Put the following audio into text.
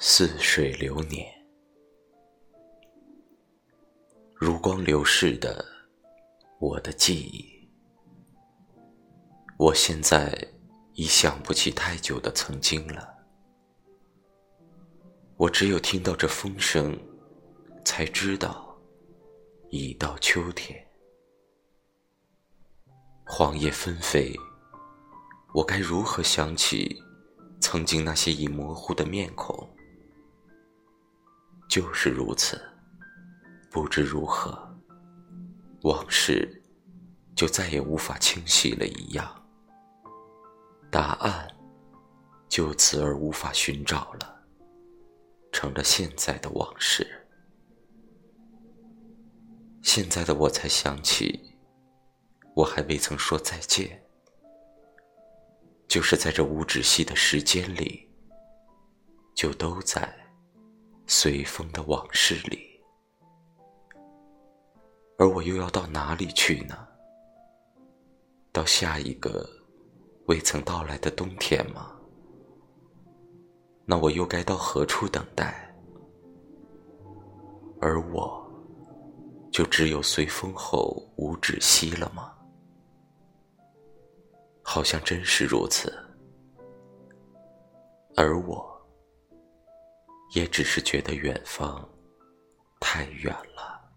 似水流年，如光流逝的我的记忆。我现在已想不起太久的曾经了。我只有听到这风声，才知道已到秋天。黄叶纷飞，我该如何想起曾经那些已模糊的面孔？就是如此，不知如何，往事就再也无法清晰了一样，答案就此而无法寻找了，成了现在的往事。现在的我才想起，我还未曾说再见，就是在这无止息的时间里，就都在。随风的往事里，而我又要到哪里去呢？到下一个未曾到来的冬天吗？那我又该到何处等待？而我，就只有随风后无止息了吗？好像真是如此。而我。也只是觉得远方太远了。